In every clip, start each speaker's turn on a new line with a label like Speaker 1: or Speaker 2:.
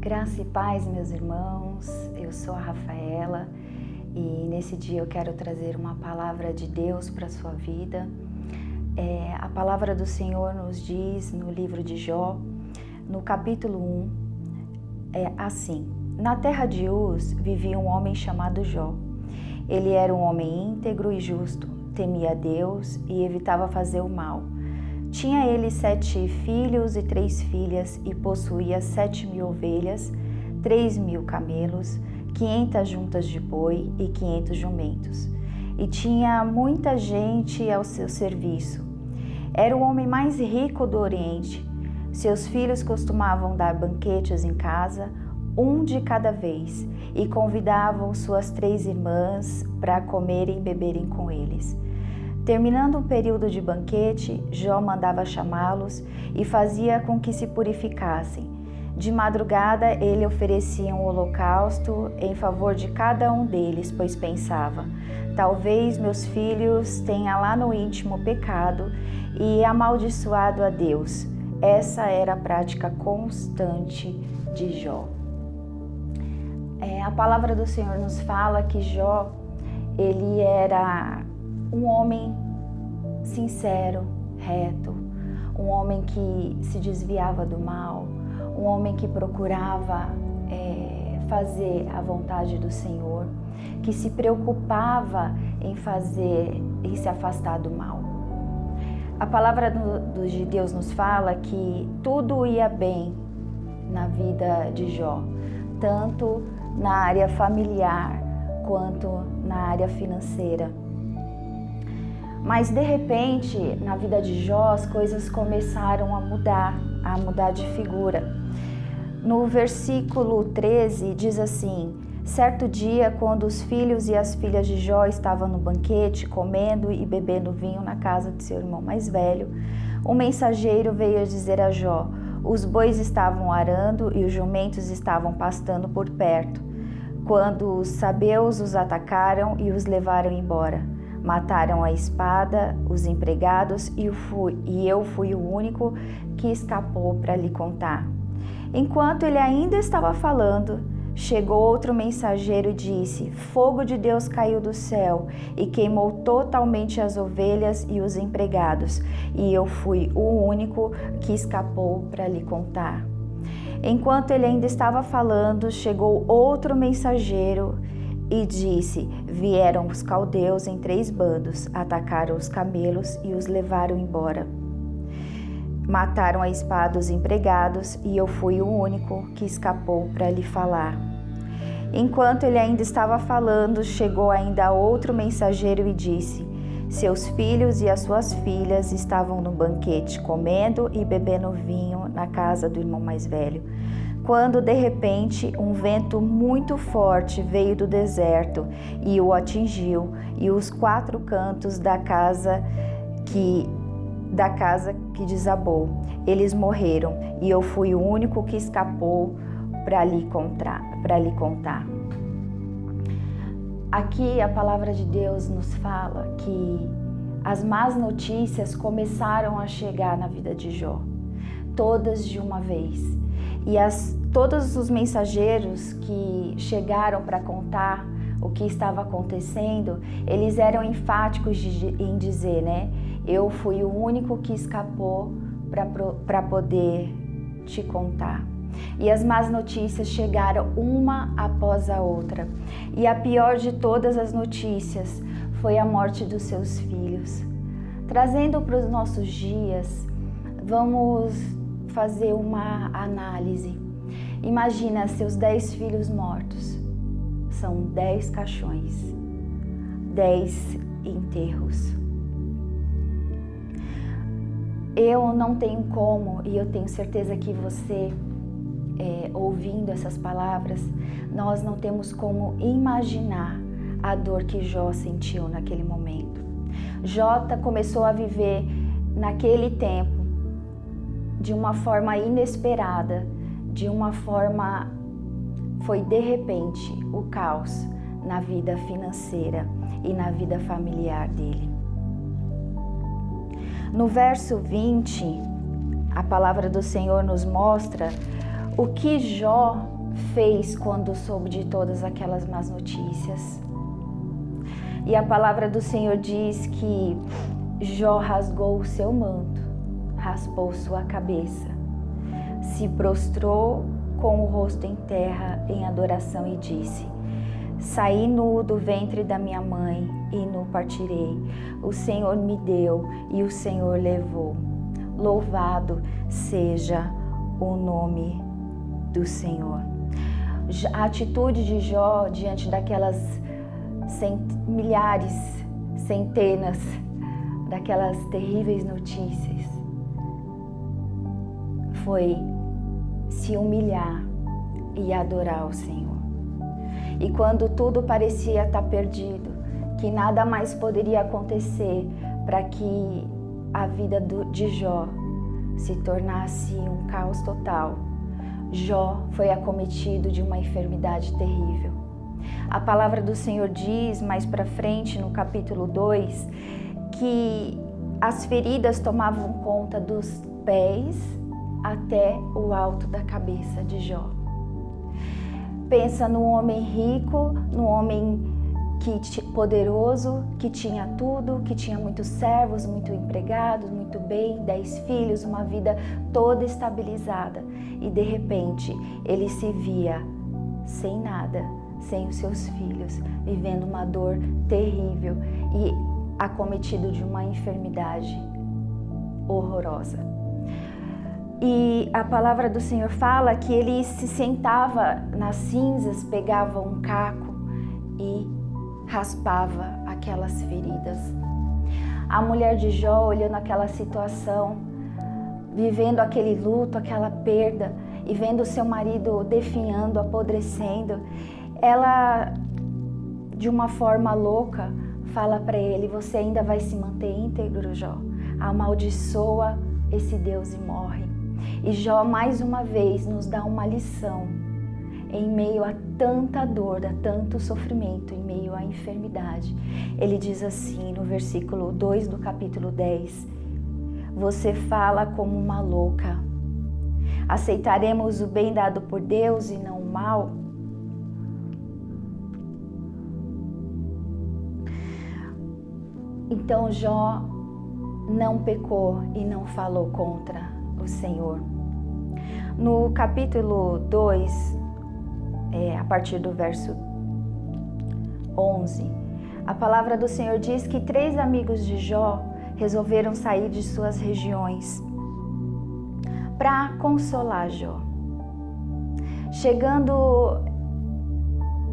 Speaker 1: Graça e paz, meus irmãos. Eu sou a Rafaela e nesse dia eu quero trazer uma palavra de Deus para a sua vida. É, a palavra do Senhor nos diz no livro de Jó, no capítulo 1, é assim: Na terra de Uz vivia um homem chamado Jó. Ele era um homem íntegro e justo, temia Deus e evitava fazer o mal. Tinha ele sete filhos e três filhas e possuía sete mil ovelhas, três mil camelos, quinhentas juntas de boi e quinhentos jumentos. E tinha muita gente ao seu serviço. Era o homem mais rico do Oriente. Seus filhos costumavam dar banquetes em casa, um de cada vez, e convidavam suas três irmãs para comerem e beberem com eles. Terminando o período de banquete, Jó mandava chamá-los e fazia com que se purificassem. De madrugada, ele oferecia um holocausto em favor de cada um deles, pois pensava: talvez meus filhos tenham lá no íntimo pecado e amaldiçoado a Deus. Essa era a prática constante de Jó. É, a palavra do Senhor nos fala que Jó ele era um homem sincero, reto, um homem que se desviava do mal, um homem que procurava é, fazer a vontade do Senhor, que se preocupava em fazer e se afastar do mal. A palavra do, de Deus nos fala que tudo ia bem na vida de Jó, tanto na área familiar quanto na área financeira. Mas de repente, na vida de Jó, as coisas começaram a mudar, a mudar de figura. No versículo 13 diz assim: Certo dia, quando os filhos e as filhas de Jó estavam no banquete, comendo e bebendo vinho na casa de seu irmão mais velho, um mensageiro veio dizer a Jó: Os bois estavam arando e os jumentos estavam pastando por perto, quando os sabeus os atacaram e os levaram embora. Mataram a espada os empregados e, fui, e eu fui o único que escapou para lhe contar. Enquanto ele ainda estava falando, chegou outro mensageiro e disse: Fogo de Deus caiu do céu e queimou totalmente as ovelhas e os empregados, e eu fui o único que escapou para lhe contar. Enquanto ele ainda estava falando, chegou outro mensageiro e disse: Vieram os caldeus em três bandos, atacaram os camelos e os levaram embora. Mataram a espada os empregados e eu fui o único que escapou para lhe falar. Enquanto ele ainda estava falando, chegou ainda outro mensageiro e disse: Seus filhos e as suas filhas estavam no banquete, comendo e bebendo vinho na casa do irmão mais velho quando de repente um vento muito forte veio do deserto e o atingiu, e os quatro cantos da casa que da casa que desabou. Eles morreram, e eu fui o único que escapou para lhe contar, para lhe contar. Aqui a palavra de Deus nos fala que as más notícias começaram a chegar na vida de Jó, todas de uma vez. E as todos os mensageiros que chegaram para contar o que estava acontecendo, eles eram enfáticos de, em dizer, né? Eu fui o único que escapou para poder te contar. E as más notícias chegaram uma após a outra. E a pior de todas as notícias foi a morte dos seus filhos. Trazendo para os nossos dias, vamos fazer uma análise Imagina seus dez filhos mortos. São dez caixões, dez enterros. Eu não tenho como, e eu tenho certeza que você, é, ouvindo essas palavras, nós não temos como imaginar a dor que Jó sentiu naquele momento. Jota começou a viver naquele tempo de uma forma inesperada de uma forma foi de repente o caos na vida financeira e na vida familiar dele. No verso 20, a palavra do Senhor nos mostra o que Jó fez quando soube de todas aquelas más notícias. E a palavra do Senhor diz que Jó rasgou o seu manto, raspou sua cabeça, se prostrou com o rosto em terra em adoração e disse: Saí nu do ventre da minha mãe e nu partirei. O Senhor me deu e o Senhor levou. Louvado seja o nome do Senhor. A atitude de Jó diante daquelas cent... milhares, centenas, daquelas terríveis notícias foi se humilhar e adorar o Senhor. E quando tudo parecia estar perdido, que nada mais poderia acontecer para que a vida de Jó se tornasse um caos total, Jó foi acometido de uma enfermidade terrível. A palavra do Senhor diz mais para frente, no capítulo 2, que as feridas tomavam conta dos pés até o alto da cabeça de Jó. Pensa no homem rico, no homem que poderoso, que tinha tudo, que tinha muitos servos, muito empregados, muito bem, dez filhos, uma vida toda estabilizada. E de repente ele se via sem nada, sem os seus filhos, vivendo uma dor terrível e acometido de uma enfermidade horrorosa. E a palavra do Senhor fala que ele se sentava nas cinzas, pegava um caco e raspava aquelas feridas. A mulher de Jó olhando aquela situação, vivendo aquele luto, aquela perda e vendo seu marido definhando, apodrecendo, ela de uma forma louca fala para ele: Você ainda vai se manter íntegro, Jó? Amaldiçoa esse Deus e morre. E Jó mais uma vez nos dá uma lição em meio a tanta dor, a tanto sofrimento, em meio à enfermidade. Ele diz assim no versículo 2 do capítulo 10: Você fala como uma louca. Aceitaremos o bem dado por Deus e não o mal? Então Jó não pecou e não falou contra o Senhor. No capítulo 2, é, a partir do verso 11. A palavra do Senhor diz que três amigos de Jó resolveram sair de suas regiões para consolar Jó. Chegando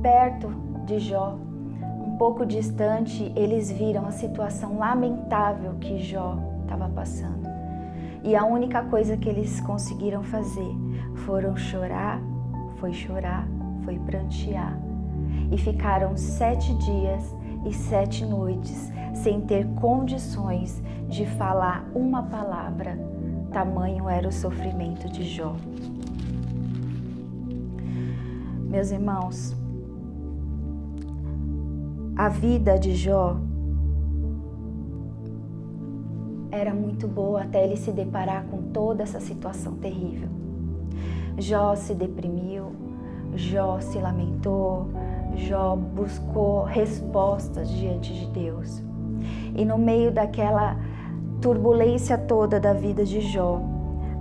Speaker 1: perto de Jó, um pouco distante, eles viram a situação lamentável que Jó estava passando. E a única coisa que eles conseguiram fazer foram chorar, foi chorar foi prantear. E ficaram sete dias e sete noites sem ter condições de falar uma palavra. Tamanho era o sofrimento de Jó. Meus irmãos, a vida de Jó era muito boa até ele se deparar com toda essa situação terrível. Jó se deprimiu, Jó se lamentou, Jó buscou respostas diante de Deus. E no meio daquela turbulência toda da vida de Jó,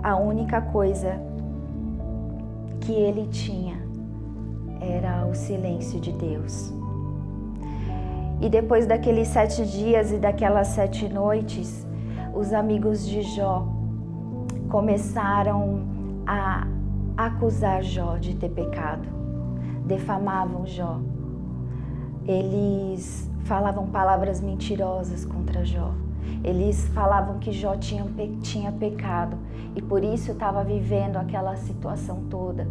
Speaker 1: a única coisa que ele tinha era o silêncio de Deus. E depois daqueles sete dias e daquelas sete noites, os amigos de Jó começaram a acusar Jó de ter pecado, defamavam Jó. Eles falavam palavras mentirosas contra Jó. Eles falavam que Jó tinha, tinha pecado e por isso estava vivendo aquela situação toda.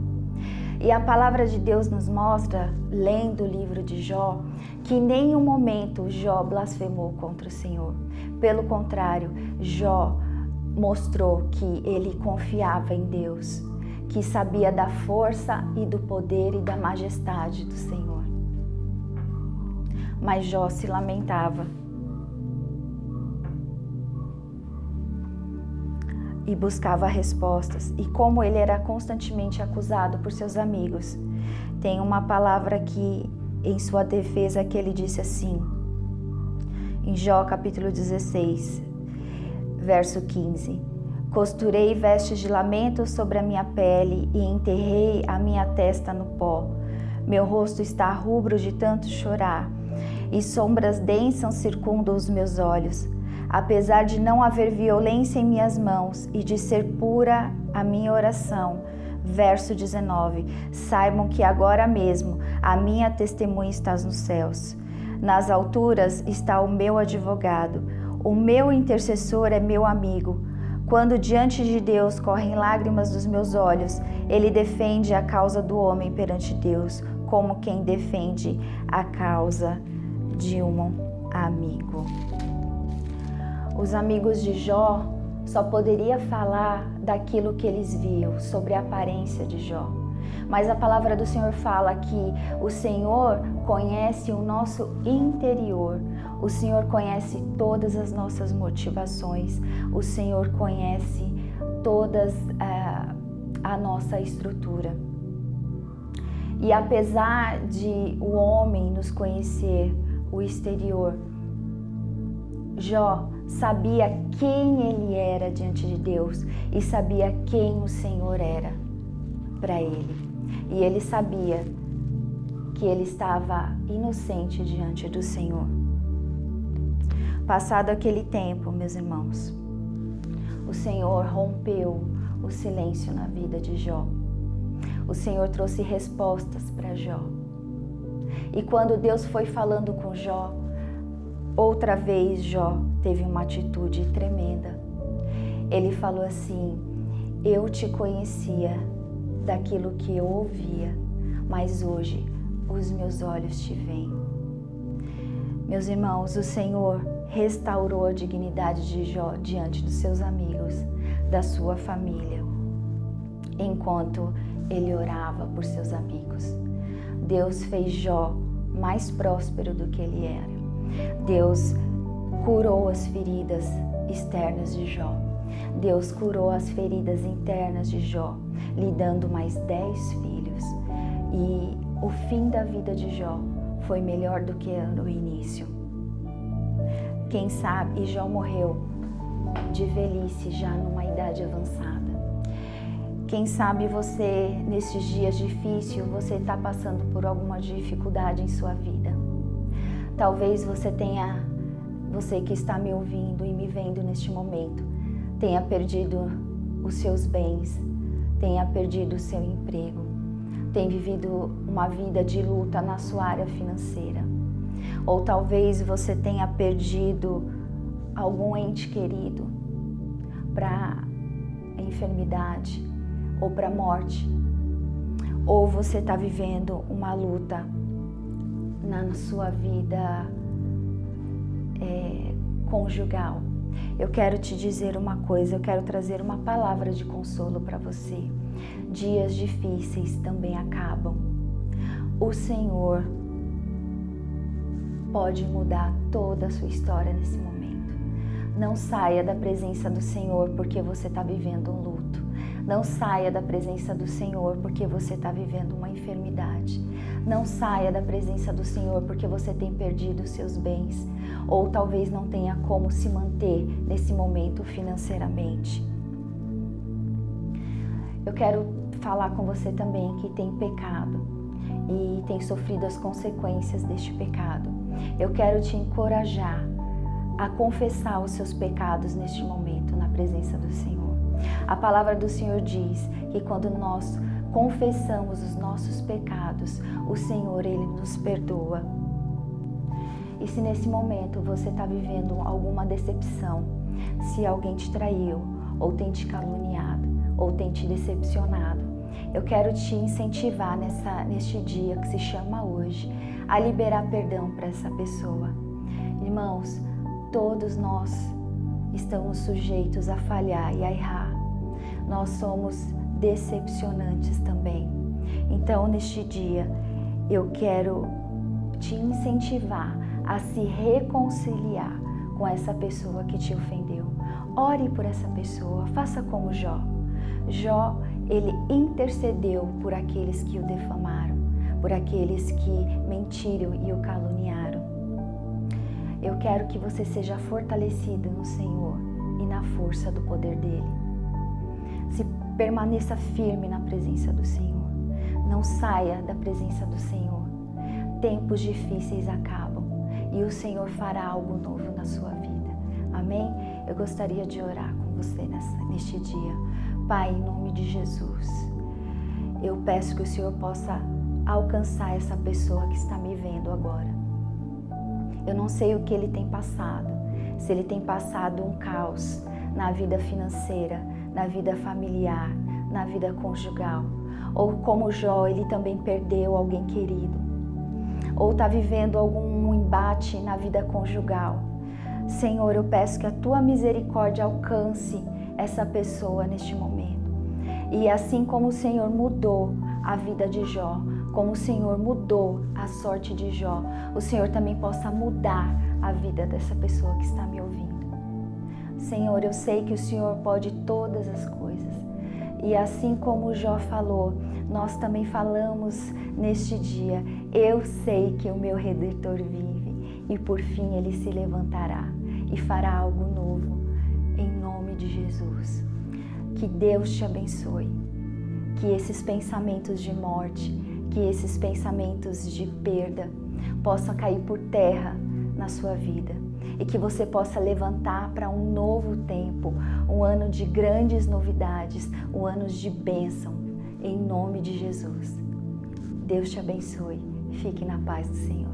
Speaker 1: E a palavra de Deus nos mostra, lendo o livro de Jó, que em nenhum momento Jó blasfemou contra o Senhor. Pelo contrário, Jó mostrou que ele confiava em Deus que sabia da força e do poder e da majestade do Senhor. Mas Jó se lamentava. e buscava respostas, e como ele era constantemente acusado por seus amigos. Tem uma palavra que em sua defesa que ele disse assim, em Jó capítulo 16, verso 15: Costurei vestes de lamento sobre a minha pele e enterrei a minha testa no pó. Meu rosto está rubro de tanto chorar, e sombras densas circundam os meus olhos. Apesar de não haver violência em minhas mãos e de ser pura a minha oração. Verso 19: Saibam que agora mesmo a minha testemunha está nos céus. Nas alturas está o meu advogado, o meu intercessor é meu amigo. Quando diante de Deus correm lágrimas dos meus olhos, ele defende a causa do homem perante Deus, como quem defende a causa de um amigo. Os amigos de Jó só poderia falar daquilo que eles viam, sobre a aparência de Jó. Mas a palavra do Senhor fala que o Senhor conhece o nosso interior, o Senhor conhece todas as nossas motivações, o Senhor conhece todas uh, a nossa estrutura. E apesar de o homem nos conhecer o exterior, Jó sabia quem ele era diante de Deus e sabia quem o Senhor era para ele. E ele sabia que ele estava inocente diante do Senhor. Passado aquele tempo, meus irmãos, o Senhor rompeu o silêncio na vida de Jó. O Senhor trouxe respostas para Jó. E quando Deus foi falando com Jó, outra vez Jó teve uma atitude tremenda. Ele falou assim: Eu te conhecia daquilo que eu ouvia, mas hoje os meus olhos te veem. Meus irmãos, o Senhor restaurou a dignidade de Jó diante dos seus amigos, da sua família, enquanto ele orava por seus amigos. Deus fez Jó mais próspero do que ele era. Deus curou as feridas externas de Jó. Deus curou as feridas internas de Jó, lhe dando mais dez filhos. E o fim da vida de Jó foi melhor do que o início. Quem sabe, e Jó morreu de velhice, já numa idade avançada. Quem sabe você, nesses dias difíceis, você está passando por alguma dificuldade em sua vida. Talvez você tenha, você que está me ouvindo e me vendo neste momento, tenha perdido os seus bens, tenha perdido o seu emprego, tem vivido uma vida de luta na sua área financeira. Ou talvez você tenha perdido algum ente querido para enfermidade ou para morte. Ou você está vivendo uma luta na sua vida é, conjugal. Eu quero te dizer uma coisa, eu quero trazer uma palavra de consolo para você dias difíceis também acabam. O Senhor pode mudar toda a sua história nesse momento. Não saia da presença do Senhor porque você está vivendo um luto. Não saia da presença do Senhor porque você está vivendo uma enfermidade. Não saia da presença do Senhor porque você tem perdido seus bens ou talvez não tenha como se manter nesse momento financeiramente. Eu quero falar com você também que tem pecado e tem sofrido as consequências deste pecado. Eu quero te encorajar a confessar os seus pecados neste momento na presença do Senhor. A palavra do Senhor diz que quando nós confessamos os nossos pecados, o Senhor ele nos perdoa. E se nesse momento você está vivendo alguma decepção, se alguém te traiu ou tem te caluniado, ou tem te decepcionado. Eu quero te incentivar nessa, neste dia que se chama hoje a liberar perdão para essa pessoa. Irmãos, todos nós estamos sujeitos a falhar e a errar. Nós somos decepcionantes também. Então, neste dia, eu quero te incentivar a se reconciliar com essa pessoa que te ofendeu ore por essa pessoa, faça como Jó. Jó, ele intercedeu por aqueles que o defamaram, por aqueles que mentiram e o caluniaram. Eu quero que você seja fortalecido no Senhor e na força do poder dele. Se permaneça firme na presença do Senhor. Não saia da presença do Senhor. Tempos difíceis acabam e o Senhor fará algo novo na sua vida. Amém? Eu gostaria de orar com você neste dia. Pai, em nome de Jesus, eu peço que o Senhor possa alcançar essa pessoa que está me vendo agora. Eu não sei o que ele tem passado, se ele tem passado um caos na vida financeira, na vida familiar, na vida conjugal, ou como Jó, ele também perdeu alguém querido, ou está vivendo algum embate na vida conjugal. Senhor, eu peço que a tua misericórdia alcance essa pessoa neste momento. E assim como o Senhor mudou a vida de Jó, como o Senhor mudou a sorte de Jó, o Senhor também possa mudar a vida dessa pessoa que está me ouvindo. Senhor, eu sei que o Senhor pode todas as coisas. E assim como Jó falou, nós também falamos neste dia: eu sei que o meu redentor vive e por fim ele se levantará e fará algo novo, nome de Jesus. Que Deus te abençoe, que esses pensamentos de morte, que esses pensamentos de perda possam cair por terra na sua vida e que você possa levantar para um novo tempo, um ano de grandes novidades, um ano de bênção, em nome de Jesus. Deus te abençoe. Fique na paz do Senhor.